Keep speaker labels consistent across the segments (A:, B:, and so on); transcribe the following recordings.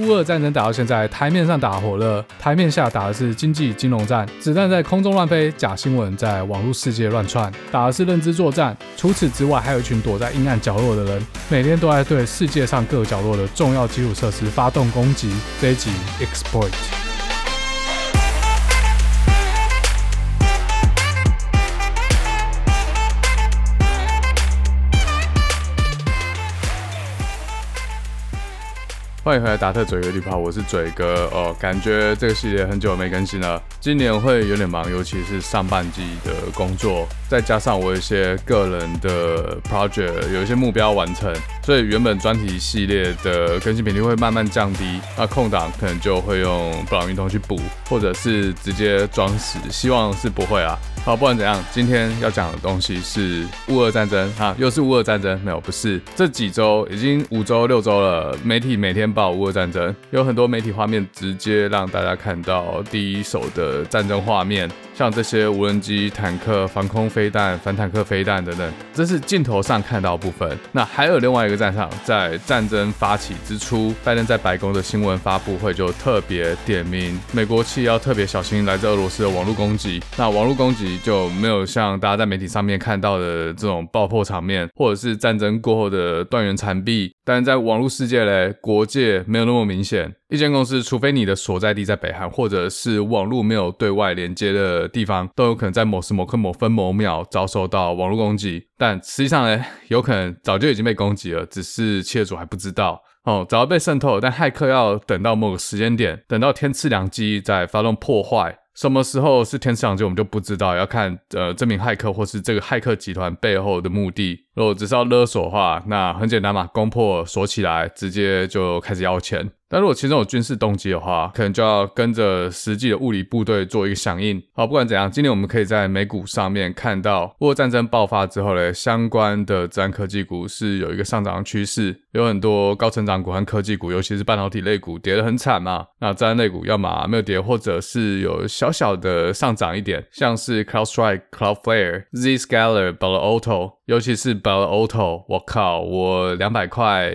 A: 乌俄战争打到现在，台面上打火了，台面下打的是经济金融战，子弹在空中乱飞，假新闻在网络世界乱窜，打的是认知作战。除此之外，还有一群躲在阴暗角落的人，每天都在对世界上各角落的重要基础设施发动攻击。这一集 Exploit。欢迎回来，达特嘴哥绿袍，我是嘴哥哦。感觉这个系列很久没更新了，今年会有点忙，尤其是上半季的工作，再加上我一些个人的 project，有一些目标完成，所以原本专题系列的更新频率会慢慢降低。那空档可能就会用布朗运动去补，或者是直接装死，希望是不会啊。好，不管怎样，今天要讲的东西是乌俄战争哈，又是乌俄战争？没有，不是。这几周已经五周六周了，媒体每天报乌俄战争，有很多媒体画面直接让大家看到第一手的战争画面。像这些无人机、坦克、防空飞弹、反坦克飞弹等等，这是镜头上看到的部分。那还有另外一个战场，在战争发起之初，拜登在白宫的新闻发布会就特别点名，美国企业要特别小心来自俄罗斯的网络攻击。那网络攻击就没有像大家在媒体上面看到的这种爆破场面，或者是战争过后的断垣残壁。但在网络世界嘞，国界没有那么明显。一间公司，除非你的所在地在北韩，或者是网络没有对外连接的地方，都有可能在某时某刻某分某秒遭受到网络攻击。但实际上呢，有可能早就已经被攻击了，只是企业主还不知道哦，早就被渗透了。但骇客要等到某个时间点，等到天赐良机再发动破坏。什么时候是天赐良机，我们就不知道，要看呃这名骇客或是这个骇客集团背后的目的。如果只是要勒索的话，那很简单嘛，攻破锁起来，直接就开始要钱。但如果其中有军事动机的话，可能就要跟着实际的物理部队做一个响应。好，不管怎样，今天我们可以在美股上面看到，乌俄战争爆发之后呢，相关的自然科技股是有一个上涨的趋势，有很多高成长股和科技股，尤其是半导体类股跌得很惨嘛。那自然类股要么没有跌，或者是有小小的上涨一点，像是 CloudStrike、Cloudflare、Zscaler、Balauto，尤其是 Balauto，我靠，我两百块。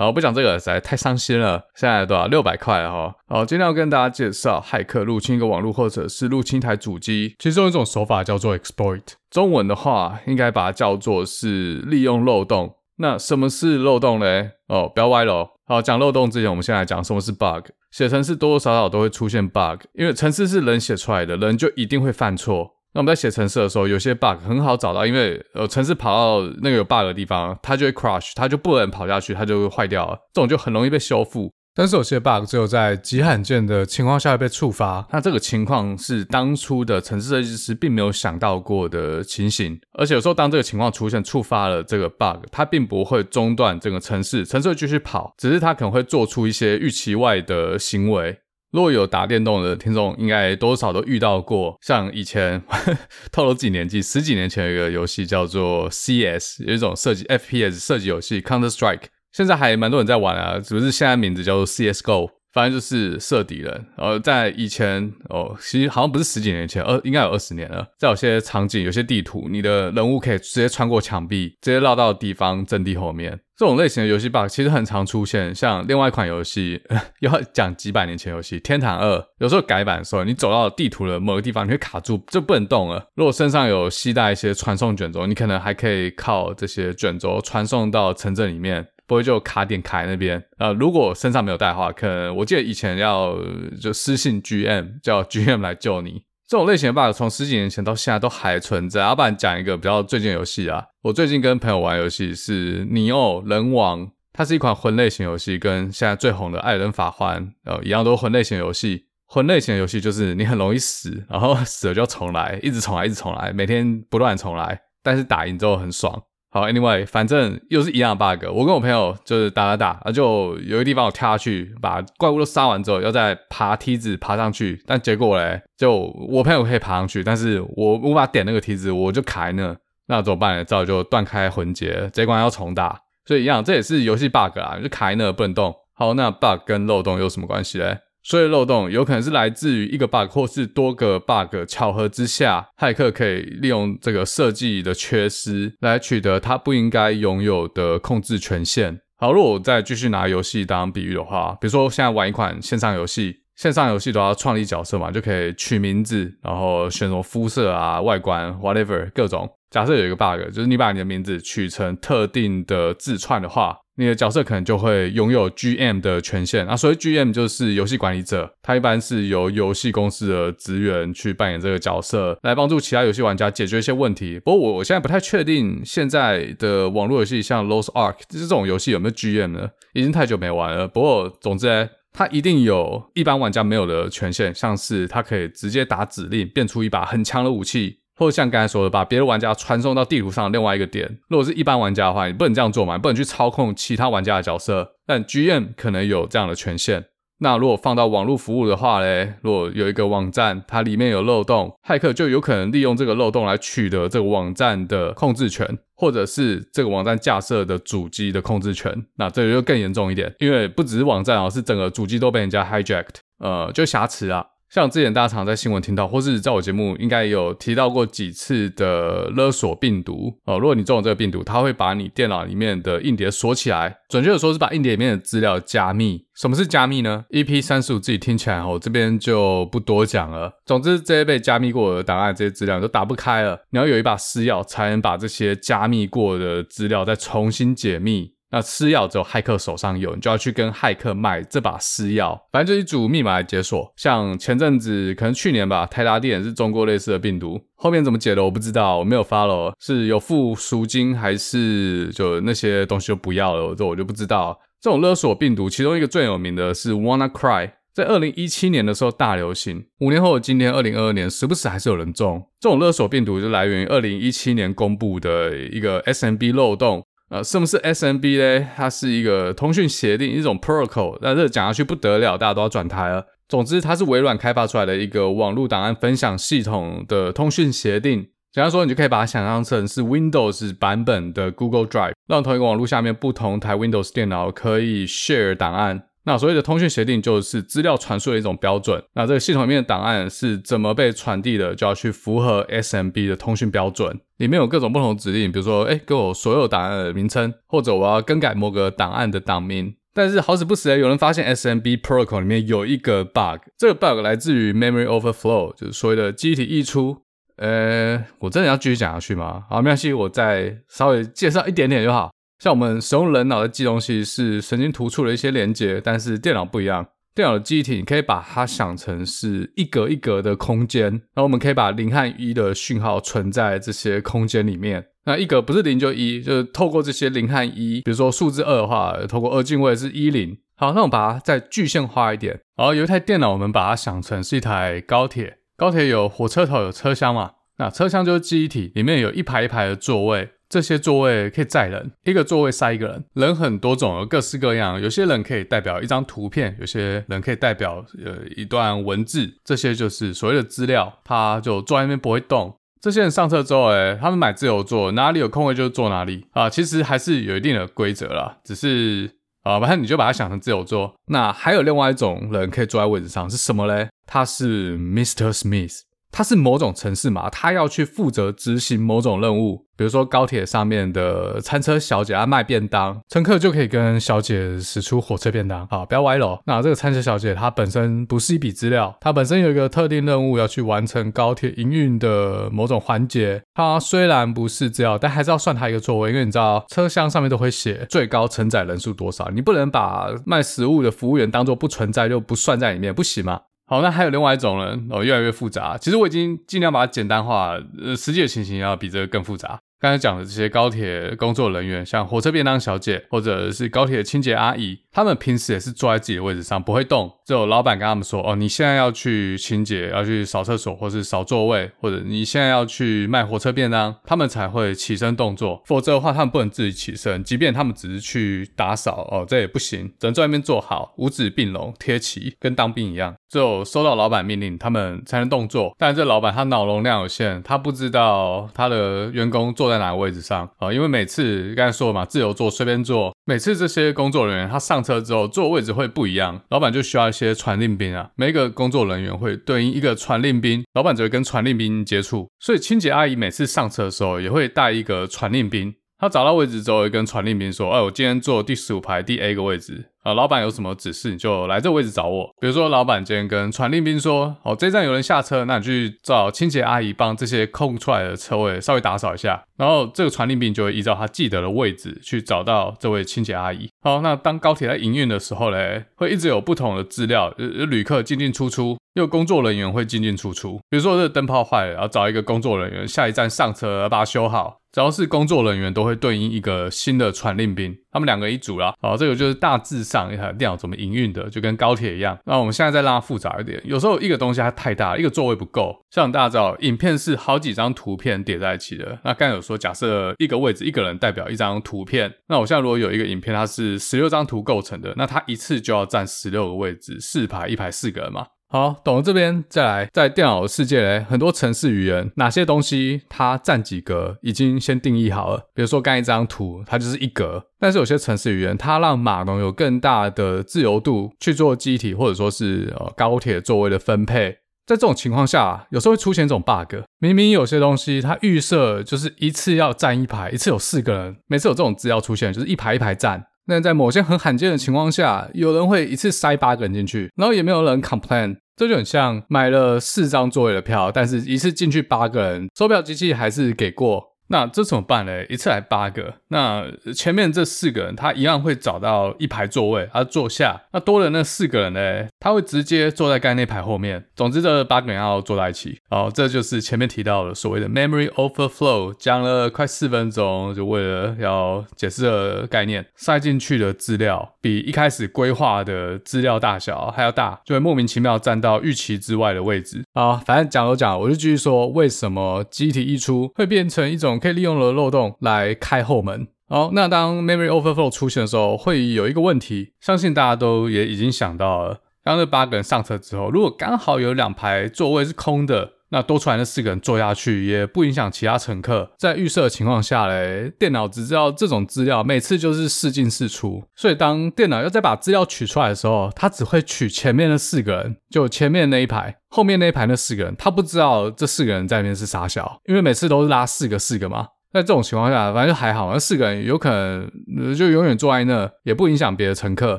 A: 好，不讲这个实在太伤心了。现在多少？六百块了哈。好，今天要跟大家介绍，骇客入侵一个网络或者是入侵一台主机，其中一种手法叫做 exploit。中文的话，应该把它叫做是利用漏洞。那什么是漏洞嘞？哦，不要歪楼。好，讲漏洞之前，我们先来讲什么是 bug。写程式多多少少都会出现 bug，因为程式是人写出来的，人就一定会犯错。那我们在写程式的时候，有些 bug 很好找到，因为呃，程式跑到那个有 bug 的地方，它就会 crash，它就不能跑下去，它就会坏掉了。这种就很容易被修复。但是有些 bug 只有在极罕见的情况下会被触发，那这个情况是当初的程式设计师并没有想到过的情形。而且有时候当这个情况出现，触发了这个 bug，它并不会中断整个程式，程式会继续跑，只是它可能会做出一些预期外的行为。如果有打电动的听众，应该多少都遇到过。像以前呵 呵透露几年纪，十几年前有一个游戏叫做 CS，有一种射击 FPS 射击游戏 Counter Strike，现在还蛮多人在玩啊，只是现在名字叫做 CSGO，反正就是射敌人。而在以前哦，其实好像不是十几年前，二应该有二十年了。在有些场景、有些地图，你的人物可以直接穿过墙壁，直接绕到敌方阵地后面。这种类型的游戏 bug 其实很常出现，像另外一款游戏，要讲几百年前游戏《天堂二》，有时候改版的时候，你走到地图的某个地方，你会卡住，就不能动了。如果身上有携带一些传送卷轴，你可能还可以靠这些卷轴传送到城镇里面，不会就卡点卡在那边。呃，如果身上没有带的话，可能我记得以前要就私信 GM，叫 GM 来救你。这种类型的 bug 从十几年前到现在都还存在。阿板讲一个比较最近游戏啊，我最近跟朋友玩游戏是《尼奥人王》，它是一款魂类型游戏，跟现在最红的《艾尔登法环》呃一样，都是魂类型游戏。魂类型游戏就是你很容易死，然后死了就重来，一直重来，一直重来，每天不断重来，但是打赢之后很爽。好，Anyway，反正又是一样的 bug。我跟我朋友就是打打打，啊，就有一个地方我跳下去，把怪物都杀完之后，要再爬梯子爬上去。但结果嘞，就我朋友可以爬上去，但是我无法点那个梯子，我就卡在那。那怎么办呢？只好就断开魂结，这一关要重打。所以一样，这也是游戏 bug 啊，就卡在那不能动。好，那 bug 跟漏洞有什么关系嘞？所以漏洞有可能是来自于一个 bug 或是多个 bug 巧合之下，骇客可以利用这个设计的缺失来取得他不应该拥有的控制权限。好，如果我再继续拿游戏当比喻的话，比如说现在玩一款线上游戏，线上游戏都要创立角色嘛，就可以取名字，然后选什么肤色啊、外观，whatever 各种。假设有一个 bug，就是你把你的名字取成特定的字串的话，你的角色可能就会拥有 GM 的权限。那所谓 GM 就是游戏管理者，他一般是由游戏公司的职员去扮演这个角色，来帮助其他游戏玩家解决一些问题。不过我我现在不太确定现在的网络游戏像 Lost Ark 这种游戏有没有 GM 呢？已经太久没玩了。不过总之，它一定有一般玩家没有的权限，像是它可以直接打指令变出一把很强的武器。或者像刚才说的，把别的玩家传送到地图上另外一个点。如果是一般玩家的话，你不能这样做嘛，你不能去操控其他玩家的角色。但 GM 可能有这样的权限。那如果放到网络服务的话嘞，如果有一个网站，它里面有漏洞，骇客就有可能利用这个漏洞来取得这个网站的控制权，或者是这个网站架设的主机的控制权。那这个就更严重一点，因为不只是网站啊，是整个主机都被人家 hijacked，呃，就挟持啊。像之前大家常在新闻听到，或是在我节目应该有提到过几次的勒索病毒哦。如果你中了这个病毒，它会把你电脑里面的硬碟锁起来，准确的说是把硬碟里面的资料加密。什么是加密呢？EP 三十五自己听起来哦，这边就不多讲了。总之，这些被加密过的档案，这些资料都打不开了。你要有一把私钥，才能把这些加密过的资料再重新解密。那私钥只有骇客手上有，你就要去跟骇客买这把私钥。反正就一组密码来解锁。像前阵子，可能去年吧，台达电是中过类似的病毒，后面怎么解的我不知道，我没有 follow，是有付赎金还是就那些东西就不要了，这我就不知道。这种勒索病毒，其中一个最有名的是 WannaCry，在二零一七年的时候大流行，五年后今天二零二二年，时不时还是有人中。这种勒索病毒就来源于二零一七年公布的一个 SMB 漏洞。呃，什么是 SMB 呢？它是一个通讯协定，一种 protocol。那这讲下去不得了，大家都要转台了。总之，它是微软开发出来的一个网络档案分享系统的通讯协定。简单说，你就可以把它想象成是 Windows 版本的 Google Drive，让同一个网络下面不同台 Windows 电脑可以 share 档案。那所谓的通讯协定就是资料传输的一种标准。那这个系统里面的档案是怎么被传递的，就要去符合 SMB 的通讯标准。里面有各种不同指令，比如说，哎，给我所有档案的名称，或者我要更改某个档案的档名。但是好死不死，有人发现 SMB protocol 里面有一个 bug，这个 bug 来自于 memory overflow，就是所谓的记忆体溢出。呃，我真的要继续讲下去吗？好，没关系，我再稍微介绍一点点就好。像我们使用人脑的记东西是神经突触的一些连接，但是电脑不一样。电脑的记忆体你可以把它想成是一格一格的空间，然后我们可以把零和一的讯号存在这些空间里面。那一格不是零就一，就是透过这些零和一，比如说数字二的话，透过二进位是一零。好，那我们把它再具象化一点。然后有一台电脑，我们把它想成是一台高铁。高铁有火车头，有车厢嘛？那车厢就是记忆体，里面有一排一排的座位。这些座位可以载人，一个座位塞一个人。人很多种，有各式各样。有些人可以代表一张图片，有些人可以代表呃一段文字。这些就是所谓的资料，他就坐在那边不会动。这些人上车之后，诶他们买自由座，哪里有空位就坐哪里啊。其实还是有一定的规则啦，只是啊，反正你就把它想成自由座。那还有另外一种人可以坐在位置上，是什么嘞？他是 Mr. Smith。他是某种城市嘛，他要去负责执行某种任务，比如说高铁上面的餐车小姐，啊卖便当，乘客就可以跟小姐使出火车便当。好，不要歪楼。那这个餐车小姐她本身不是一笔资料，她本身有一个特定任务要去完成高铁营运的某种环节。她虽然不是资料，但还是要算她一个座位，因为你知道车厢上面都会写最高承载人数多少，你不能把卖食物的服务员当做不存在就不算在里面，不行吗？好，那还有另外一种人哦，越来越复杂。其实我已经尽量把它简单化，呃，实际的情形要比这个更复杂。刚才讲的这些高铁工作人员，像火车便当小姐，或者是高铁清洁阿姨，他们平时也是坐在自己的位置上，不会动。只有老板跟他们说：“哦，你现在要去清洁，要去扫厕所，或是扫座位，或者你现在要去卖火车便当，他们才会起身动作。否则的话，他们不能自己起身。即便他们只是去打扫，哦，这也不行，只能在外面坐好，五指并拢，贴齐，跟当兵一样。只有收到老板命令，他们才能动作。但这老板他脑容量有限，他不知道他的员工做坐在哪个位置上啊，因为每次刚才说了嘛，自由坐，随便坐。每次这些工作人员他上车之后坐的位置会不一样，老板就需要一些传令兵啊。每一个工作人员会对应一个传令兵，老板只会跟传令兵接触。所以清洁阿姨每次上车的时候也会带一个传令兵。他找到位置之后，会跟传令兵说：“哎，我今天坐第十五排第 A 个位置。”啊，老板有什么指示，你就来这个位置找我。比如说，老板今天跟传令兵说：“哦，这一站有人下车，那你去找清洁阿姨帮这些空出来的车位稍微打扫一下。”然后这个传令兵就会依照他记得的位置去找到这位清洁阿姨。好，那当高铁在营运的时候嘞，会一直有不同的资料，呃，旅客进进出出，又工作人员会进进出出。比如说这个灯泡坏了，然后找一个工作人员，下一站上车把它修好。只要是工作人员，都会对应一个新的传令兵，他们两个一组啦。好，这个就是大致上一台电脑怎么营运的，就跟高铁一样。那我们现在再让它复杂一点，有时候一个东西它太大，一个座位不够。像大家知道，影片是好几张图片叠在一起的。那刚才有说，假设一个位置一个人代表一张图片，那我现在如果有一个影片，它是十六张图构成的，那它一次就要占十六个位置，四排一排四个人嘛。好，懂了这边再来，在电脑世界嘞，很多程式语言，哪些东西它占几格，已经先定义好了。比如说刚一张图，它就是一格。但是有些程式语言，它让码农有更大的自由度去做机体或者说是呃高铁座位的分配。在这种情况下，有时候会出现这种 bug，明明有些东西它预设就是一次要站一排，一次有四个人，每次有这种资料出现，就是一排一排站。那在某些很罕见的情况下，有人会一次塞八个人进去，然后也没有人 complain，这就很像买了四张座位的票，但是一次进去八个人，售票机器还是给过。那这怎么办呢？一次来八个，那前面这四个人他一样会找到一排座位，他坐下。那多的那四个人呢，他会直接坐在刚才那排后面。总之，这八个人要坐在一起。哦，这就是前面提到的所谓的 memory overflow，讲了快四分钟，就为了要解释的概念，塞进去的资料比一开始规划的资料大小还要大，就会莫名其妙占到预期之外的位置。啊，反正讲都讲，我就继续说，为什么机体溢出会变成一种。可以利用了漏洞来开后门。好，那当 memory overflow 出现的时候，会有一个问题，相信大家都也已经想到了。当这八个人上车之后，如果刚好有两排座位是空的，那多出来那四个人坐下去，也不影响其他乘客。在预设的情况下嘞，电脑只知道这种资料每次就是四进四出，所以当电脑要再把资料取出来的时候，它只会取前面的四个人，就前面那一排。后面那一排那四个人，他不知道这四个人在里面是傻小，因为每次都是拉四个四个嘛。在这种情况下，反正就还好，那四个人有可能就永远坐在那，也不影响别的乘客。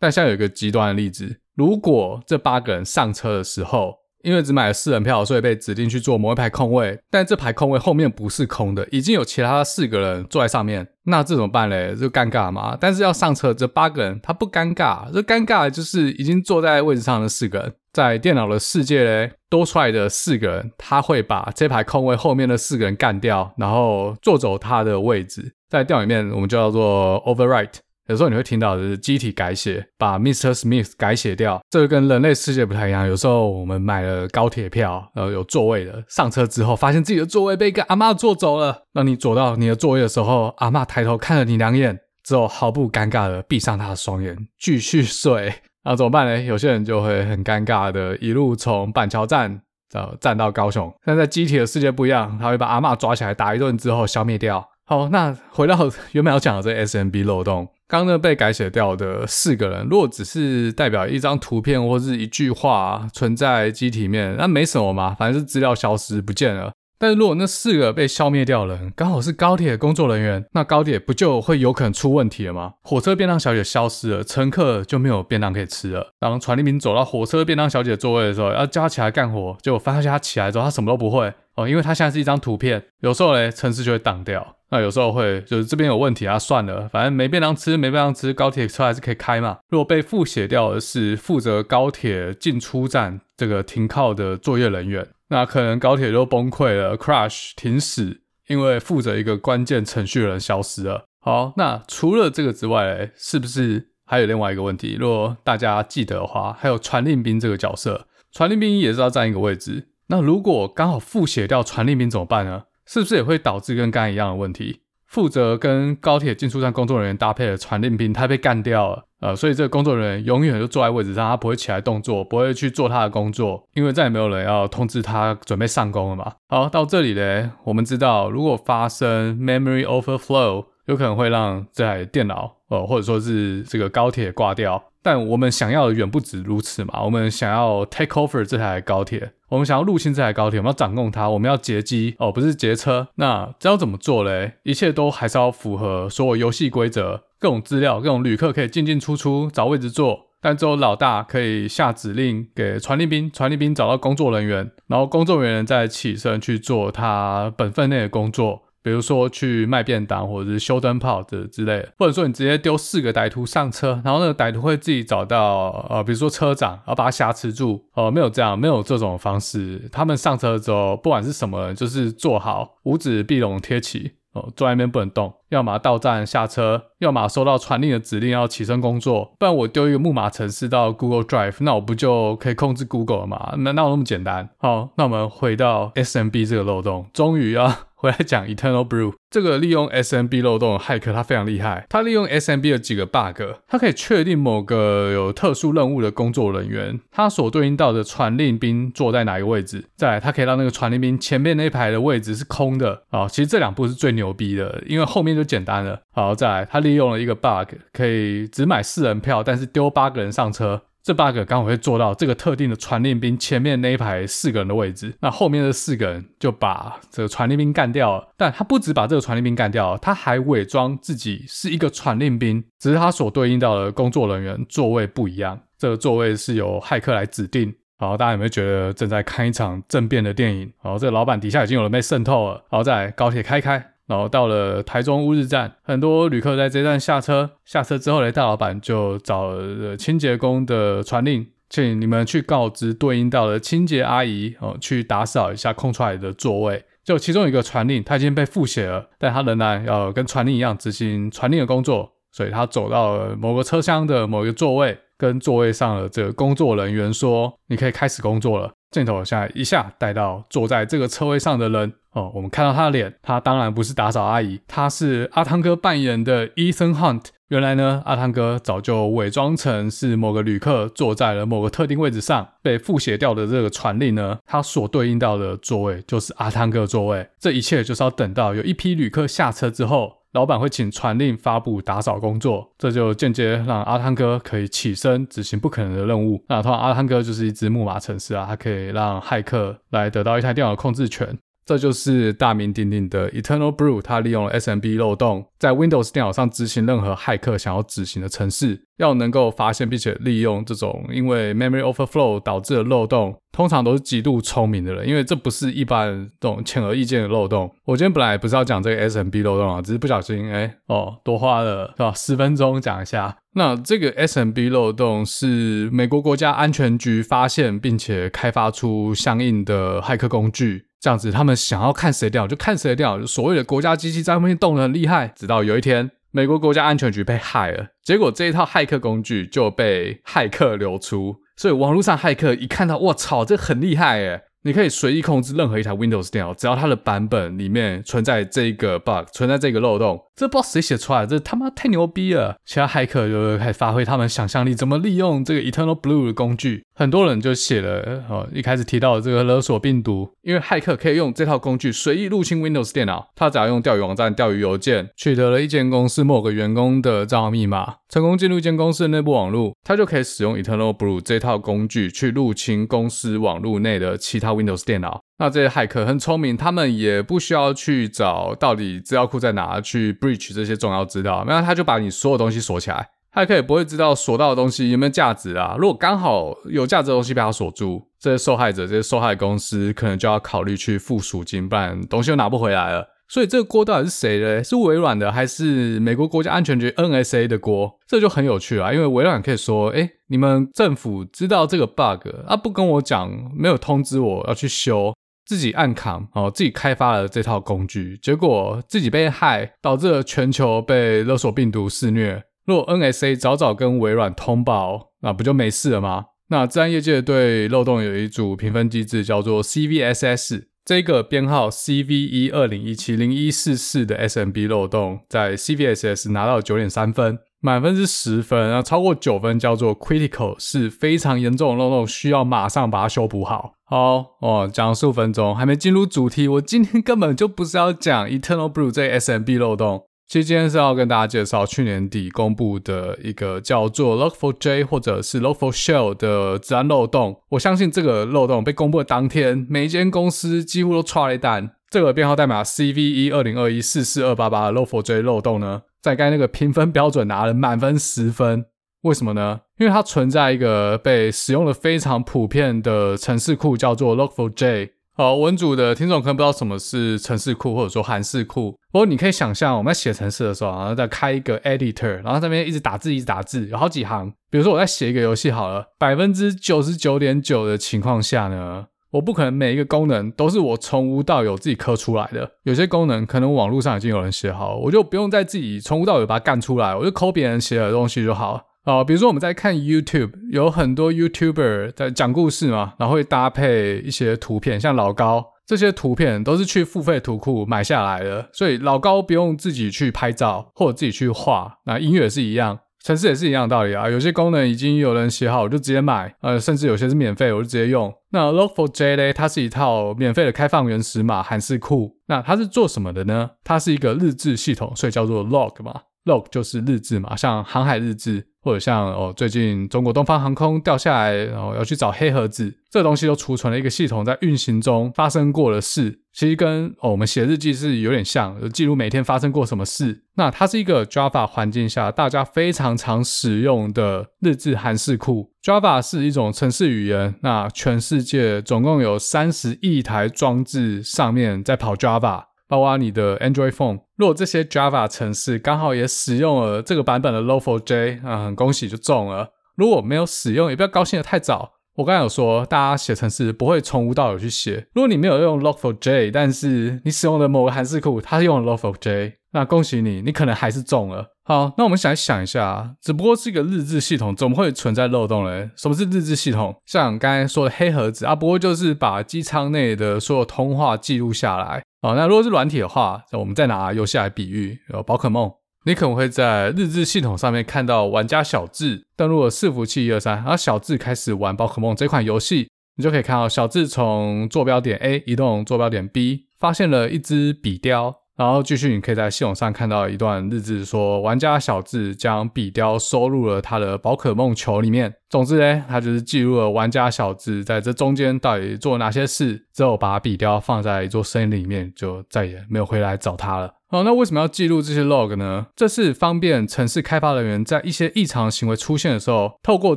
A: 但现在有一个极端的例子，如果这八个人上车的时候，因为只买了四人票，所以被指定去坐某一排空位，但这排空位后面不是空的，已经有其他四个人坐在上面，那这怎么办嘞？就尴尬嘛。但是要上车这八个人，他不尴尬，这尴尬的就是已经坐在位置上的四个人。在电脑的世界嘞，多出来的四个人，他会把这排空位后面的四个人干掉，然后坐走他的位置。在电脑里面，我们就叫做 overwrite。有时候你会听到的是机体改写，把 Mr. Smith 改写掉。这个跟人类世界不太一样。有时候我们买了高铁票，然后有座位的，上车之后发现自己的座位被一个阿嬷坐走了。当你坐到你的座位的时候，阿嬷抬头看了你两眼，之后毫不尴尬的闭上她的双眼，继续睡。那怎么办呢？有些人就会很尴尬的，一路从板桥站呃站到高雄。但在机体的世界不一样，他会把阿嬷抓起来打一顿之后消灭掉。好，那回到 原本要讲的这 SMB 漏洞，刚刚那被改写掉的四个人，如果只是代表一张图片或是一句话存在机体面，那没什么嘛，反正是资料消失不见了。但是如果那四个被消灭掉了，刚好是高铁的工作人员，那高铁不就会有可能出问题了吗？火车便当小姐消失了，乘客就没有便当可以吃了。当传令兵走到火车便当小姐座位的时候，要叫她起来干活，结果发现她起来之后，她什么都不会哦，因为她现在是一张图片。有时候嘞，城市就会挡掉。那有时候会就是这边有问题啊，算了，反正没便当吃，没便当吃，高铁车还是可以开嘛。如果被复写掉的是负责高铁进出站这个停靠的作业人员。那可能高铁就崩溃了，crash 停驶，因为负责一个关键程序的人消失了。好，那除了这个之外，是不是还有另外一个问题？如果大家记得的话，还有传令兵这个角色，传令兵也是要占一个位置。那如果刚好复写掉传令兵怎么办呢？是不是也会导致跟刚才一样的问题？负责跟高铁进出站工作人员搭配的传令兵，他被干掉了。呃，所以这个工作人员永远就坐在位置上，他不会起来动作，不会去做他的工作，因为再也没有人要通知他准备上工了嘛。好，到这里呢，我们知道如果发生 memory overflow，有可能会让这台电脑，呃，或者说是这个高铁挂掉。但我们想要的远不止如此嘛，我们想要 take over 这台高铁，我们想要入侵这台高铁，我们要掌控它，我们要劫机哦，不是劫车。那这要怎么做嘞？一切都还是要符合所有游戏规则，各种资料，各种旅客可以进进出出，找位置坐。但只有老大可以下指令给传令兵，传令兵找到工作人员，然后工作人员再起身去做他本分内的工作，比如说去卖便当或者是修灯泡的之类的，或者说你直接丢四个歹徒上车，然后那个歹徒会自己找到呃，比如说车长，然后把他挟持住。哦、呃，没有这样，没有这种方式。他们上车之后，不管是什么人，就是坐好，五指闭拢贴起。哦，坐在那边不能动，要么到站下车，要么收到传令的指令要起身工作，不然我丢一个木马程式到 Google Drive，那我不就可以控制 Google 了吗？难道那么简单？好，那我们回到 SMB 这个漏洞，终于啊。回来讲 Eternal Blue 这个利用 SMB 漏洞的骇客，他非常厉害。他利用 SMB 的几个 bug，他可以确定某个有特殊任务的工作人员，他所对应到的传令兵坐在哪一个位置。再来，他可以让那个传令兵前面那一排的位置是空的。啊，其实这两步是最牛逼的，因为后面就简单了。好，再来，他利用了一个 bug，可以只买四人票，但是丢八个人上车。这 bug 刚好会做到这个特定的传令兵前面那一排四个人的位置，那后面的四个人就把这个传令兵干掉了。但他不止把这个传令兵干掉了，他还伪装自己是一个传令兵，只是他所对应到的工作人员座位不一样，这个座位是由骇客来指定。好，大家有没有觉得正在看一场政变的电影？好，这个老板底下已经有人被渗透了。好，再来高铁开开。然后到了台中乌日站，很多旅客在这站下车。下车之后呢，大老板就找了清洁工的传令，请你们去告知对应到的清洁阿姨哦，去打扫一下空出来的座位。就其中一个传令，他已经被复写了，但他仍然要跟传令一样执行传令的工作，所以他走到了某个车厢的某一个座位，跟座位上的这个工作人员说：“你可以开始工作了。”镜头现在一下带到坐在这个车位上的人哦，我们看到他的脸，他当然不是打扫阿姨，他是阿汤哥扮演的 Ethan Hunt。原来呢，阿汤哥早就伪装成是某个旅客坐在了某个特定位置上，被复写掉的这个传令呢，他所对应到的座位就是阿汤哥座位。这一切就是要等到有一批旅客下车之后。老板会请传令发布打扫工作，这就间接让阿汤哥可以起身执行不可能的任务。那通常阿汤哥就是一只木马程式啊，它可以让骇客来得到一台电脑控制权。这就是大名鼎鼎的 Eternal Blue，它利用 SMB 漏洞，在 Windows 电脑上执行任何骇客想要执行的程式，要能够发现并且利用这种因为 Memory Overflow 导致的漏洞，通常都是极度聪明的人，因为这不是一般这种显而易见的漏洞。我今天本来不是要讲这个 SMB 漏洞啊，只是不小心哎哦多花了是吧 十分钟讲一下。那这个 SMB 漏洞是美国国家安全局发现并且开发出相应的骇客工具。这样子，他们想要看谁掉就看谁掉，所谓的国家机器在后面动得很厉害。直到有一天，美国国家安全局被害了，结果这一套骇客工具就被骇客流出，所以网络上骇客一看到，我操，这很厉害诶！你可以随意控制任何一台 Windows 电脑，只要它的版本里面存在这个 bug，存在这个漏洞，这不知道谁写出来，这他妈太牛逼了！其他骇客就开始发挥他们想象力，怎么利用这个 Eternal Blue 的工具。很多人就写了，哦，一开始提到的这个勒索病毒，因为骇客可以用这套工具随意入侵 Windows 电脑，他只要用钓鱼网站、钓鱼邮件取得了一间公司某个员工的账号密码，成功进入一间公司的内部网络，他就可以使用 Eternal Blue 这套工具去入侵公司网络内的其他 Windows 电脑。那这些骇客很聪明，他们也不需要去找到底资料库在哪，去 breach 这些重要资料，那他就把你所有东西锁起来。骇客也不会知道锁到的东西有没有价值啊。如果刚好有价值的东西被他锁住，这些受害者、这些受害公司可能就要考虑去付赎金，不然东西又拿不回来了。所以这个锅到底是谁的？是微软的还是美国国家安全局 NSA 的锅？这就很有趣啊，因为微软可以说：“哎，你们政府知道这个 bug 啊，不跟我讲，没有通知我要去修，自己暗扛哦，自己开发了这套工具，结果自己被害，导致了全球被勒索病毒肆虐。”如果 NSA 早早跟微软通报，那不就没事了吗？那自然业界对漏洞有一组评分机制，叫做 CVSS。这个编号 CVE 二零一七零一四四的 SMB 漏洞，在 CVSS 拿到九点三分，满分是十分，那超过九分叫做 Critical，是非常严重的漏洞，需要马上把它修补好。好哦，讲了十五分钟还没进入主题，我今天根本就不是要讲 Eternal Blue 这 SMB 漏洞。其实今天是要跟大家介绍去年底公布的一个叫做 Look for J 或者是 Look for Shell 的治安漏洞。我相信这个漏洞被公布的当天，每一间公司几乎都剉了一单。这个编号代码 CVE 二零二一四四二八八的 Look for J 漏洞呢，在该那个评分标准拿了满分十分。为什么呢？因为它存在一个被使用的非常普遍的程式库，叫做 Look for J。好，文组的听众可能不知道什么是程式库或者说函式库。不过你可以想象，我们在写程式的时候，然后再开一个 editor，然后这边一直打字，一直打字，有好几行。比如说我在写一个游戏好了，百分之九十九点九的情况下呢。我不可能每一个功能都是我从无到有自己刻出来的，有些功能可能网络上已经有人写好了，我就不用再自己从无到有把它干出来，我就抠别人写的东西就好。啊，比如说我们在看 YouTube，有很多 YouTuber 在讲故事嘛，然后会搭配一些图片，像老高这些图片都是去付费图库买下来的，所以老高不用自己去拍照或者自己去画，那音乐也是一样。程式也是一样的道理啊，有些功能已经有人写好，我就直接买，呃，甚至有些是免费，我就直接用。那 Log4j 呢，它是一套免费的开放原始码函式库，那它是做什么的呢？它是一个日志系统，所以叫做 log 嘛，log 就是日志嘛，像航海日志。或者像哦，最近中国东方航空掉下来，然后要去找黑盒子，这东西都储存了一个系统，在运行中发生过的事，其实跟哦我们写日记是有点像，就记录每天发生过什么事。那它是一个 Java 环境下大家非常常使用的日志函式库。Java 是一种程式语言，那全世界总共有三十亿台装置上面在跑 Java。包括你的 Android phone，如果这些 Java 程式刚好也使用了这个版本的 Log4j，啊，恭喜就中了。如果没有使用，也不要高兴得太早。我刚才有说，大家写程式不会从无到有去写。如果你没有用 Log4j，但是你使用的某个函式库它是用 Log4j，那恭喜你，你可能还是中了。好，那我们想一想一下，只不过是一个日志系统，怎么会存在漏洞呢？什么是日志系统？像刚才说的黑盒子啊，不过就是把机舱内的所有通话记录下来。哦，那如果是软体的话，那我们再拿游戏来比喻，呃宝可梦，你可能会在日志系统上面看到玩家小智登录了伺服器一二三，然后小智开始玩宝可梦这款游戏，你就可以看到小智从坐标点 A 移动坐标点 B，发现了一只比雕。然后继续，你可以在系统上看到一段日志，说玩家小智将比雕收入了他的宝可梦球里面。总之呢，他就是记录了玩家小智在这中间到底做了哪些事，之后把比雕放在一座森林里面，就再也没有回来找他了。好，那为什么要记录这些 log 呢？这是方便城市开发人员在一些异常行为出现的时候，透过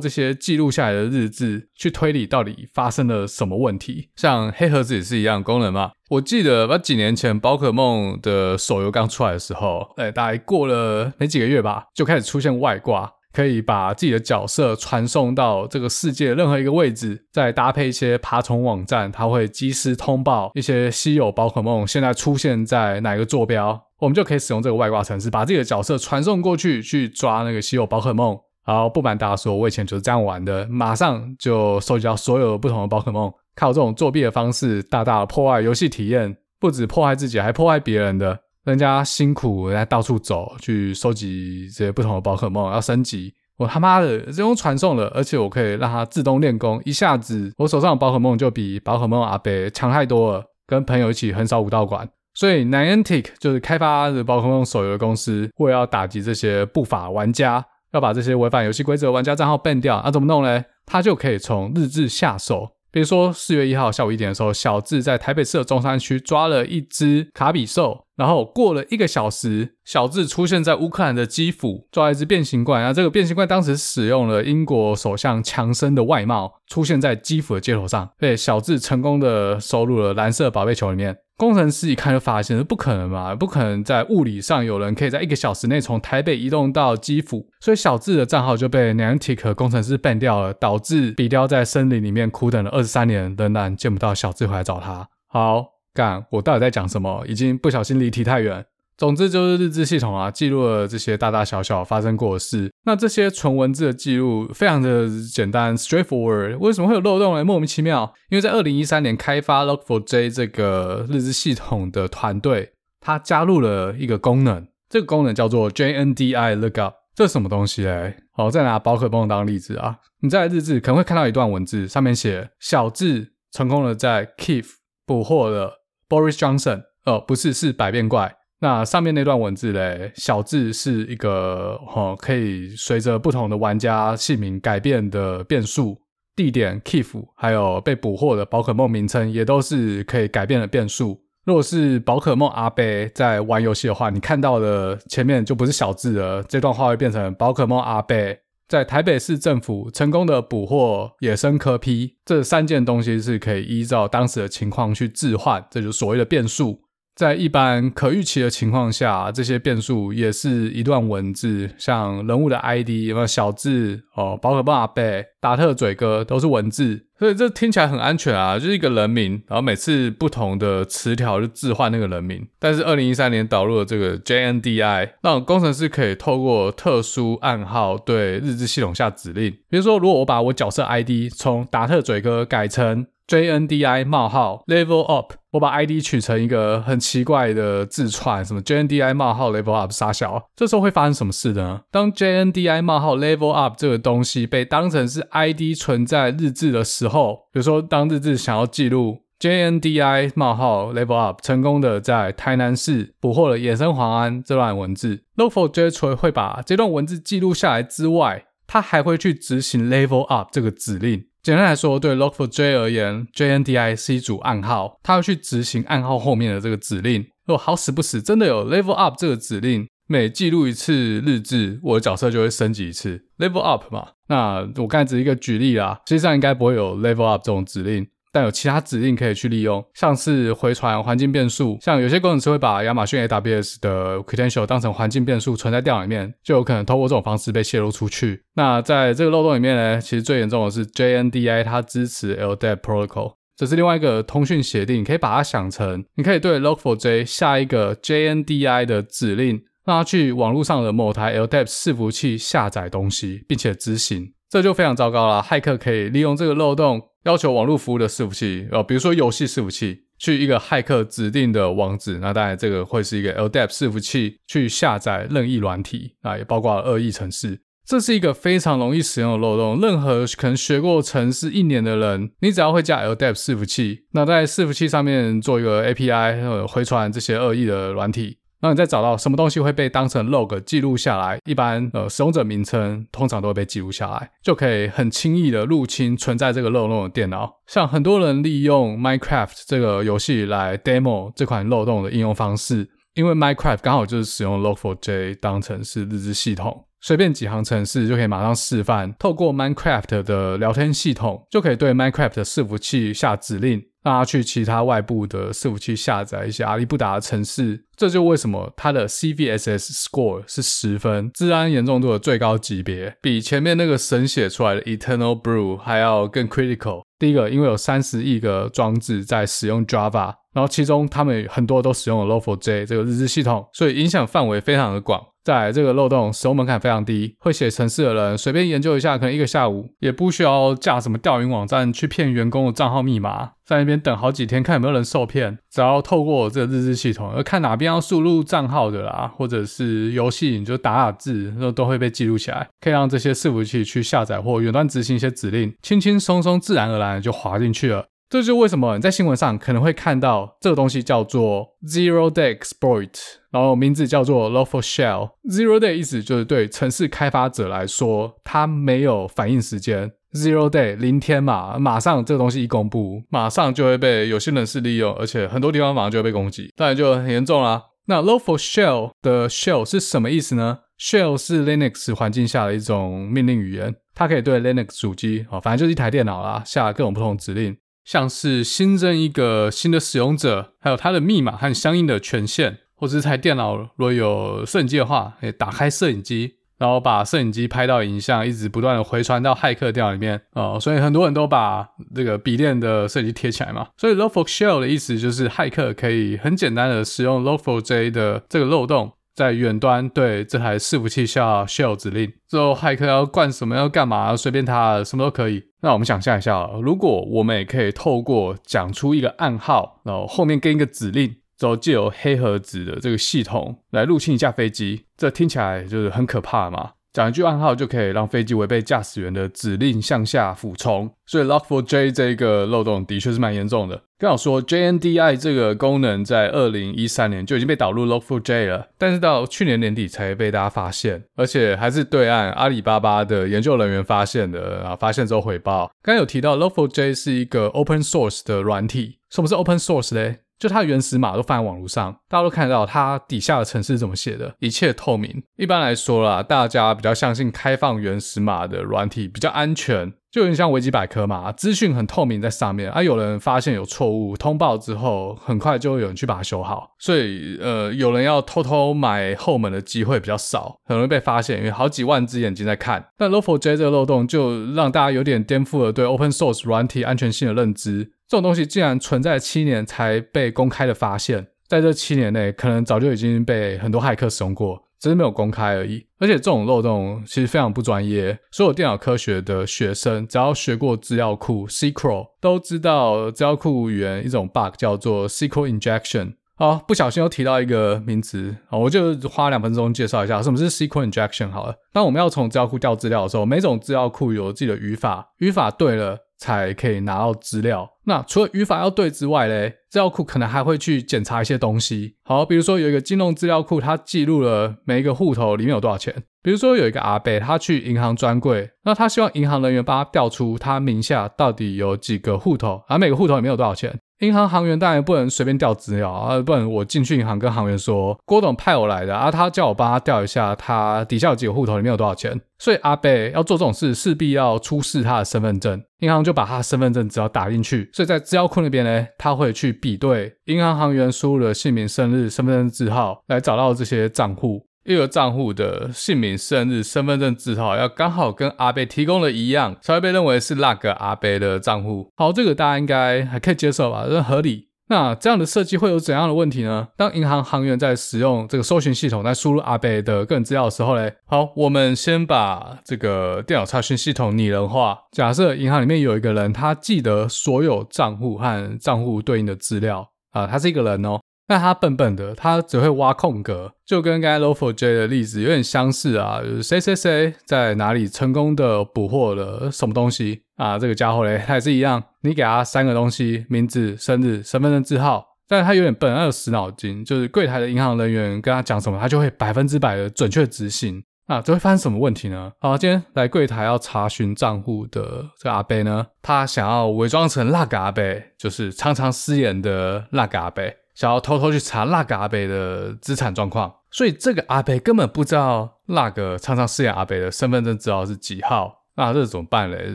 A: 这些记录下来的日志去推理到底发生了什么问题。像黑盒子也是一样功能嘛。我记得把几年前宝可梦的手游刚出来的时候，哎，大概过了没几个月吧，就开始出现外挂。可以把自己的角色传送到这个世界任何一个位置，再搭配一些爬虫网站，它会及时通报一些稀有宝可梦现在出现在哪个坐标，我们就可以使用这个外挂程式，把自己的角色传送过去，去抓那个稀有宝可梦。好，不瞒大家说，我以前就是这样玩的，马上就收集到所有不同的宝可梦，靠这种作弊的方式，大大的破坏游戏体验，不止破坏自己，还破坏别人的。人家辛苦在到处走去收集这些不同的宝可梦，要升级，我他妈的这种传送了，而且我可以让它自动练功，一下子我手上的宝可梦就比宝可梦阿伯强太多了。跟朋友一起横扫武道馆，所以 Niantic 就是开发的宝可梦手游的公司，为了要打击这些不法玩家，要把这些违反游戏规则玩家账号 ban 掉，那、啊、怎么弄呢？他就可以从日志下手。比如说四月一号下午一点的时候，小智在台北市的中山区抓了一只卡比兽，然后过了一个小时，小智出现在乌克兰的基辅，抓了一只变形怪。那这个变形怪当时使用了英国首相强生的外貌，出现在基辅的街头上，被小智成功的收入了蓝色宝贝球里面。工程师一看就发现，不可能嘛，不可能在物理上有人可以在一个小时内从台北移动到基辅，所以小智的账号就被 Niantic 工程师 ban 掉了，导致比雕在森林里面苦等了二十三年，仍然见不到小智回来找他。好，干，我到底在讲什么？已经不小心离题太远。总之就是日志系统啊，记录了这些大大小小发生过的事。那这些纯文字的记录非常的简单，straightforward。为什么会有漏洞呢？莫名其妙。因为在二零一三年开发 Log4j 这个日志系统的团队，他加入了一个功能，这个功能叫做 JNDI Lookup。这是什么东西嘞？好，再拿宝可梦当例子啊，你在日志可能会看到一段文字，上面写小智成功的在 Kiev 捕获了 Boris Johnson。哦，不是，是百变怪。那上面那段文字嘞，小智是一个哦，可以随着不同的玩家姓名改变的变数。地点 Keef，还有被捕获的宝可梦名称，也都是可以改变的变数。如果是宝可梦阿贝在玩游戏的话，你看到的前面就不是小智了，这段话会变成宝可梦阿贝在台北市政府成功的捕获野生科 P，这三件东西是可以依照当时的情况去置换，这就所谓的变数。在一般可预期的情况下，这些变数也是一段文字，像人物的 ID 有没有小字哦，宝可梦阿贝、达特嘴哥都是文字，所以这听起来很安全啊，就是一个人名，然后每次不同的词条就置换那个人名。但是二零一三年导入了这个 JNDI，让工程师可以透过特殊暗号对日志系统下指令，比如说，如果我把我角色 ID 从达特嘴哥改成 JNDI 冒号 Level Up。我把 ID 取成一个很奇怪的字串，什么 JNDI 冒号 level up 傻笑，这时候会发生什么事呢？当 JNDI 冒号 level up 这个东西被当成是 ID 存在日志的时候，比如说当日志想要记录 JNDI 冒号 level up 成功的在台南市捕获了野生黄安这段文字，Log4j 除了会把这段文字记录下来之外，它还会去执行 level up 这个指令。简单来说，对 Log4j 而言，JNDI 是一组暗号，它会去执行暗号后面的这个指令。若好死不死真的有 Level Up 这个指令，每记录一次日志，我的角色就会升级一次 Level Up 嘛。那我刚才只是一个举例啦，实际上应该不会有 Level Up 这种指令。但有其他指令可以去利用，像是回传环境变数，像有些工程师会把亚马逊 AWS 的 credential 当成环境变数存在电脑里面，就有可能透过这种方式被泄露出去。那在这个漏洞里面呢，其实最严重的是 JNDI 它支持 LDAP protocol，这是另外一个通讯协定，你可以把它想成，你可以对 Log4j 下一个 JNDI 的指令，让它去网络上的某台 LDAP 伺服器下载东西，并且执行，这就非常糟糕了。骇客可以利用这个漏洞。要求网络服务的伺服器，呃，比如说游戏伺服器，去一个骇客指定的网址，那当然这个会是一个 LDAP 伺服器去下载任意软体，啊也包括恶意程式。这是一个非常容易使用的漏洞，任何可能学过程式一年的人，你只要会加 LDAP 伺服器，那在伺服器上面做一个 API，呃，回传这些恶意的软体。那你再找到什么东西会被当成 log 记录下来，一般呃使用者名称通常都会被记录下来，就可以很轻易的入侵存在这个漏洞的电脑。像很多人利用 Minecraft 这个游戏来 demo 这款漏洞的应用方式，因为 Minecraft 刚好就是使用 Log4j 当成是日志系统，随便几行程式就可以马上示范，透过 Minecraft 的聊天系统就可以对 Minecraft 的伺服器下指令。让他去其他外部的伺服器下载一些阿里不达的程式，这就为什么它的 CVSS score 是十分，治安严重度的最高级别，比前面那个神写出来的 Eternal Blue 还要更 critical。第一个，因为有三十亿个装置在使用 Java，然后其中他们很多都使用了 Log4j 这个日志系统，所以影响范围非常的广。在这个漏洞使用门槛非常低，会写程式的人随便研究一下，可能一个下午也不需要架什么钓鱼网站去骗员工的账号密码，在那边等好几天看有没有人受骗。只要透过这个日志系统，而看哪边要输入账号的啦，或者是游戏你就打打字，那都会被记录起来，可以让这些伺服器去下载或远端执行一些指令，轻轻松松、自然而然的就滑进去了。这就是为什么你在新闻上可能会看到这个东西叫做 Zero Day Exploit，然后名字叫做 Log4Shell。Zero Day 意思就是对程式开发者来说，它没有反应时间。Zero Day 零天嘛，马上这个东西一公布，马上就会被有心人士利用，而且很多地方马上就会被攻击，当然就很严重啦。那 Log4Shell 的 Shell 是什么意思呢？Shell 是 Linux 环境下的一种命令语言，它可以对 Linux 主机啊，反正就是一台电脑啦，下各种不同指令。像是新增一个新的使用者，还有他的密码和相应的权限，或者这台电脑如果有摄影机的话，可以打开摄影机，然后把摄影机拍到影像，一直不断的回传到骇客电脑里面哦。所以很多人都把这个笔电的摄影机贴起来嘛。所以 Log4Shell 的意思就是骇客可以很简单的使用 Log4j 的这个漏洞。在远端对这台伺服器下 shell 指令之后，骇客要灌什么要干嘛，随便他，什么都可以。那我们想象一下，如果我们也可以透过讲出一个暗号，然后后面跟一个指令，之后借由黑盒子的这个系统来入侵一架飞机，这听起来就是很可怕嘛。讲一句暗号就可以让飞机违背驾驶员的指令向下俯冲，所以 Log4j 这个漏洞的确是蛮严重的。刚好说 JNDI 这个功能在二零一三年就已经被导入 Log4j 了，但是到去年年底才被大家发现，而且还是对岸阿里巴巴的研究人员发现的啊，发现之后回报。刚刚有提到 Log4j 是一个 Open Source 的软体，什么是 Open Source 嘞？就它原始码都放在网络上，大家都看得到它底下的程式怎么写的，一切透明。一般来说啦，大家比较相信开放原始码的软体比较安全，就有点像维基百科嘛，资讯很透明在上面。啊，有人发现有错误，通报之后，很快就会有人去把它修好。所以，呃，有人要偷偷买后门的机会比较少，很容易被发现，因为好几万只眼睛在看。但 Log4j 这个漏洞就让大家有点颠覆了对 Open Source 软体安全性的认知。这种东西竟然存在七年才被公开的发现，在这七年内，可能早就已经被很多骇客使用过，只是没有公开而已。而且这种漏洞其实非常不专业，所有电脑科学的学生只要学过资料库 SQL，都知道资料库语言一种 bug 叫做 SQL injection。好，不小心又提到一个名词，好，我就花两分钟介绍一下什么是 SQL injection 好了。当我们要从资料库调资料的时候，每种资料库有自己的语法，语法对了，才可以拿到资料。那除了语法要对之外嘞，资料库可能还会去检查一些东西。好，比如说有一个金融资料库，它记录了每一个户头里面有多少钱。比如说有一个阿伯，他去银行专柜，那他希望银行人员帮他调出他名下到底有几个户头，而每个户头里面有多少钱。银行行员当然不能随便调资料啊，不然我进去银行跟行员说郭董派我来的啊，他叫我帮他调一下他底下有几个户头里面有多少钱，所以阿伯要做这种事势必要出示他的身份证，银行就把他的身份证只要打进去，所以在资料库那边呢，他会去比对银行行员输入的姓名、生日、身份证字号来找到这些账户。一个账户的姓名、生日、身份证字号要刚好跟阿伯提供的一样，才会被认为是那个阿伯的账户。好，这个大家应该还可以接受吧？这合理。那这样的设计会有怎样的问题呢？当银行行员在使用这个搜寻系统在输入阿伯的个人资料的时候嘞，好，我们先把这个电脑查询系统拟人化。假设银行里面有一个人，他记得所有账户和账户对应的资料啊，他是一个人哦。但他笨笨的，他只会挖空格，就跟刚才 Log4j 的例子有点相似啊。就是谁谁谁在哪里成功的捕获了什么东西啊？这个家伙嘞，他也是一样，你给他三个东西：名字、生日、身份证字号。但是他有点笨，他有死脑筋，就是柜台的银行人员跟他讲什么，他就会百分之百的准确执行。啊，这会发生什么问题呢？好，今天来柜台要查询账户的这个阿伯呢，他想要伪装成那个阿伯，就是常常失言的那个阿伯。想要偷偷去查那个阿北的资产状况，所以这个阿北根本不知道那个常常饰演阿北的身份证字号是几号，那这怎么办嘞？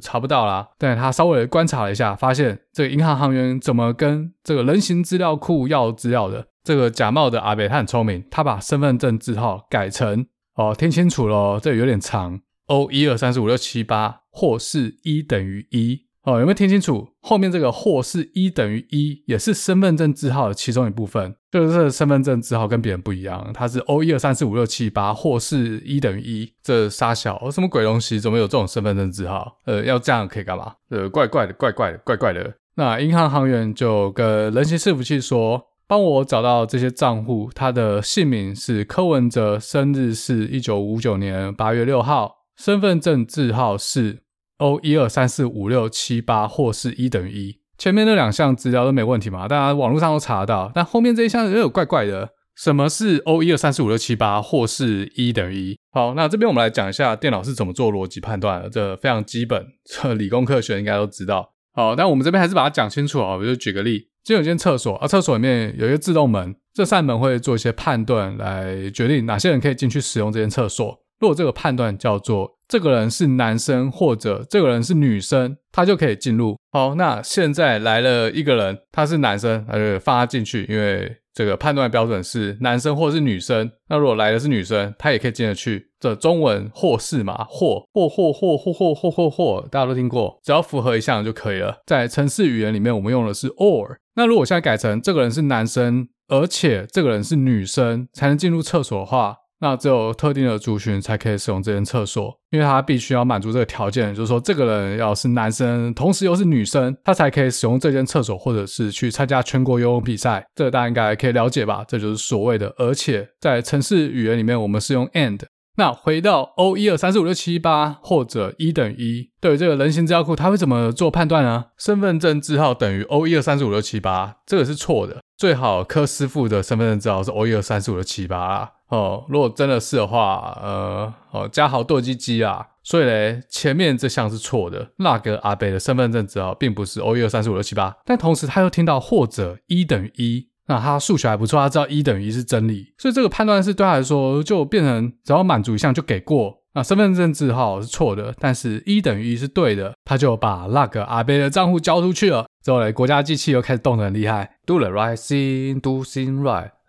A: 查不到啦。但他稍微观察了一下，发现这个银行行员怎么跟这个人形资料库要资料的？这个假冒的阿北他很聪明，他把身份证字号改成哦，听清楚喽，这有点长，O 一二三四五六七八，或是一等于一。哦，有没有听清楚？后面这个或是一等于一，也是身份证字号的其中一部分。就是这个身份证字号跟别人不一样，它是 O 一二三四五六七八，或是一等于一。这傻小，什么鬼东西？怎么有这种身份证字号？呃，要这样可以干嘛？呃，怪怪的，怪怪的，怪怪的。那银行行员就跟人形伺服器说：“帮我找到这些账户，他的姓名是柯文哲，生日是一九五九年八月六号，身份证字号是。” O 一二三四五六七八，或是一等于一，前面那两项资料都没问题嘛？大家网络上都查得到，但后面这一项又有怪怪的。什么是 O 一二三四五六七八，或是一等于一？好，那这边我们来讲一下电脑是怎么做逻辑判断的，这非常基本，这理工科学应该都知道。好，但我们这边还是把它讲清楚啊。我就举个例，今有间厕所啊，厕所里面有一个自动门，这扇门会做一些判断来决定哪些人可以进去使用这间厕所。如果这个判断叫做这个人是男生或者这个人是女生，他就可以进入。好，那现在来了一个人，他是男生，他就放他进去，因为这个判断标准是男生或是女生。那如果来的是女生，他也可以进得去。这中文或是嘛，或或或或或或或或或，大家都听过，只要符合一项就可以了。在程式语言里面，我们用的是 or。那如果现在改成这个人是男生，而且这个人是女生，才能进入厕所的话。那只有特定的族群才可以使用这间厕所，因为他必须要满足这个条件，就是说这个人要是男生，同时又是女生，他才可以使用这间厕所，或者是去参加全国游泳比赛。这个大家应该可以了解吧？这就是所谓的，而且在城市语言里面，我们是用 and 那回到 O 一二三四五六七八或者一等于一，对于这个人形资料库，它会怎么做判断呢？身份证字号等于 O 一二三四五六七八，这个是错的。最好柯师傅的身份证字号是 O 一二三四五六七八啊。哦，如果真的是的话，呃，哦，嘉豪剁鸡鸡啊。所以嘞，前面这项是错的。那个阿伯的身份证字号并不是 O 一二三四五六七八，但同时他又听到或者一等于一。那他数学还不错，他知道一等于一是真理，所以这个判断是对他来说就变成只要满足一项就给过。那身份证字号是错的，但是一等于一是对的，他就把那个阿贝的账户交出去了。之后嘞，国家机器又开始动得很厉害，Do the right thing, do things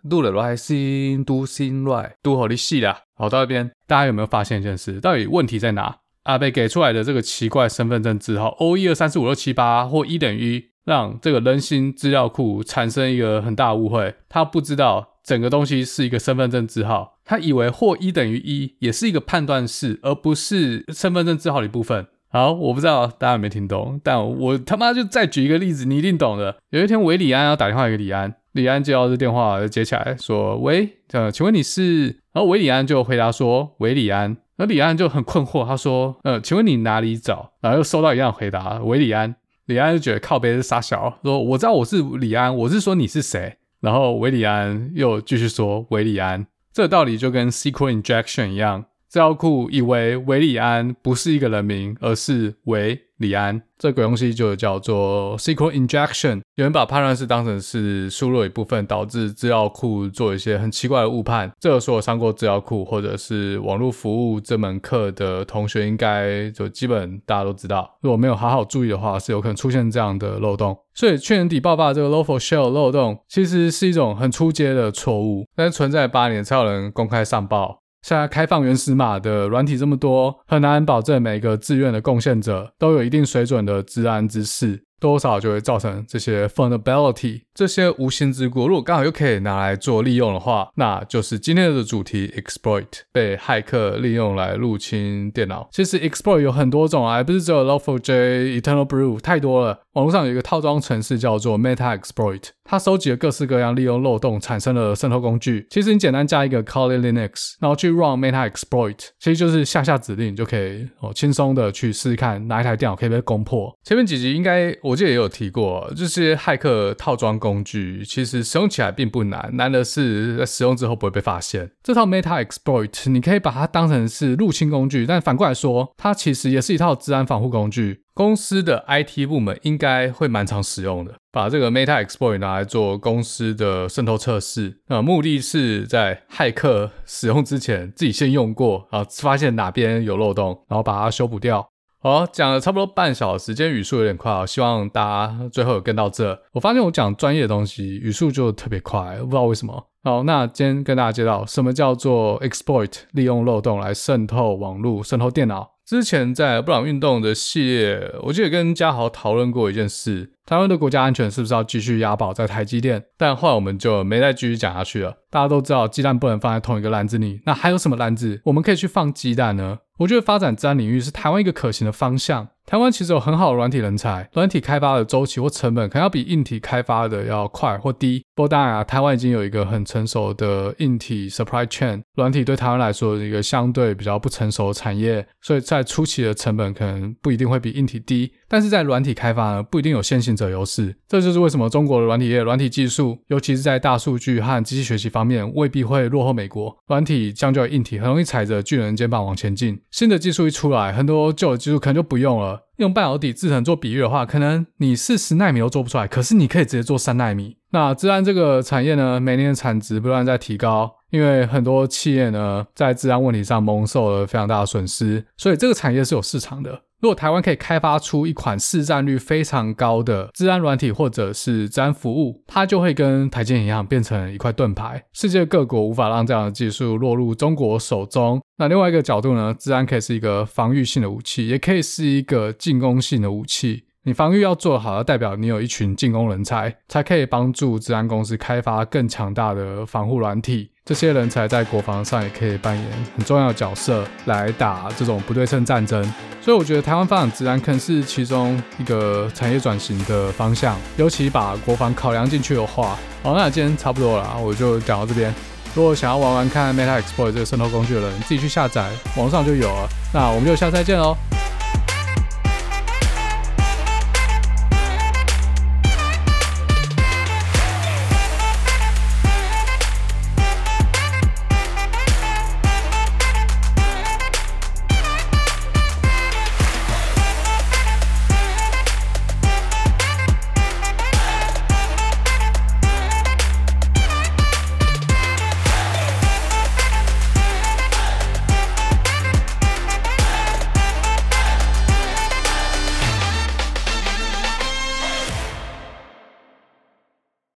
A: right，Do the right thing, do things right，Do 好利息啦。好，到这边大家有没有发现一件事？到底问题在哪？阿伯给出来的这个奇怪身份证字号 O 一二三四五六七八或一等于一。让这个人形资料库产生一个很大误会，他不知道整个东西是一个身份证字号，他以为或一等于一也是一个判断式，而不是身份证字号的一部分。好，我不知道大家有没有听懂，但我他妈就再举一个例子，你一定懂的。有一天，韦礼安要打电话给李安，李安接到这电话就接起来说：“喂，呃，请问你是？”然后韦礼安就回答说：“韦礼安。”那李安就很困惑，他说：“呃，请问你哪里找？”然后又收到一样回答：“韦礼安。”李安就觉得靠北是傻小，说我知道我是李安，我是说你是谁？然后韦礼安又继续说韦礼安，这道理就跟 SQL injection 一样，资料库以为韦礼安不是一个人名，而是韦。李安，这鬼东西就叫做 SQL injection。有人把判断式当成是输入一部分，导致资料库做一些很奇怪的误判。这个说上过资料库或者是网络服务这门课的同学，应该就基本大家都知道。如果没有好好注意的话，是有可能出现这样的漏洞。所以去年底爆发的这个 Local Shell 漏洞，其实是一种很初阶的错误，但是存在八年才有人公开上报。现在开放原始码的软体这么多，很难保证每个自愿的贡献者都有一定水准的资安知识。多少就会造成这些 vulnerability，这些无心之过。如果刚好又可以拿来做利用的话，那就是今天的主题 exploit 被骇客利用来入侵电脑。其实 exploit 有很多种啊，不是只有 Log4j、Eternal Blue，太多了。网络上有一个套装程式叫做 Meta Exploit，它收集了各式各样利用漏洞产生的渗透工具。其实你简单加一个 Kali Linux，然后去 run Meta Exploit，其实就是下下指令就可以哦，轻松的去试试看哪一台电脑可以被攻破。前面几集应该。我记得也有提过，这些骇客套装工具其实使用起来并不难，难的是在使用之后不会被发现。这套 Meta Exploit 你可以把它当成是入侵工具，但反过来说，它其实也是一套资安防护工具。公司的 IT 部门应该会蛮常使用的，把这个 Meta Exploit 拿来做公司的渗透测试，那目的是在骇客使用之前自己先用过，啊，发现哪边有漏洞，然后把它修补掉。好，讲了差不多半小时，今天语速有点快，希望大家最后跟到这。我发现我讲专业的东西语速就特别快，不知道为什么。好，那今天跟大家介绍什么叫做 exploit，利用漏洞来渗透网络、渗透电脑。之前在布朗运动的系列，我记得跟嘉豪讨论过一件事：台湾的国家安全是不是要继续押宝在台积电？但后来我们就没再继续讲下去了。大家都知道，鸡蛋不能放在同一个篮子里，那还有什么篮子我们可以去放鸡蛋呢？我觉得发展自然领域是台湾一个可行的方向。台湾其实有很好的软体人才，软体开发的周期或成本可能要比硬体开发的要快或低。不过当然啊，台湾已经有一个很成熟的硬体 supply chain，软体对台湾来说是一个相对比较不成熟的产业，所以在初期的成本可能不一定会比硬体低。但是在软体开发呢，不一定有先行者优势。这就是为什么中国的软体业、软体技术，尤其是在大数据和机器学习方面，未必会落后美国。软体相较于硬体，很容易踩着巨人肩膀往前进。新的技术一出来，很多旧的技术可能就不用了。用半导体制程做比喻的话，可能你是十纳米都做不出来，可是你可以直接做三纳米。那资安这个产业呢，每年的产值不断在提高，因为很多企业呢在治安问题上蒙受了非常大的损失，所以这个产业是有市场的。如果台湾可以开发出一款市占率非常高的治安软体或者是治安服务，它就会跟台积一样变成一块盾牌。世界各国无法让这样的技术落入中国手中。那另外一个角度呢，治安可以是一个防御性的武器，也可以是一个进攻性的武器。你防御要做好，要代表你有一群进攻人才，才可以帮助治安公司开发更强大的防护软体。这些人才在国防上也可以扮演很重要的角色，来打这种不对称战争。所以我觉得台湾发展治安可能是其中一个产业转型的方向，尤其把国防考量进去的话。好，那今天差不多了，我就讲到这边。
B: 如果想要玩玩看 Meta Exploit 这个渗透工具的人，自己去下载，网上就有了。那我们就下次再见喽。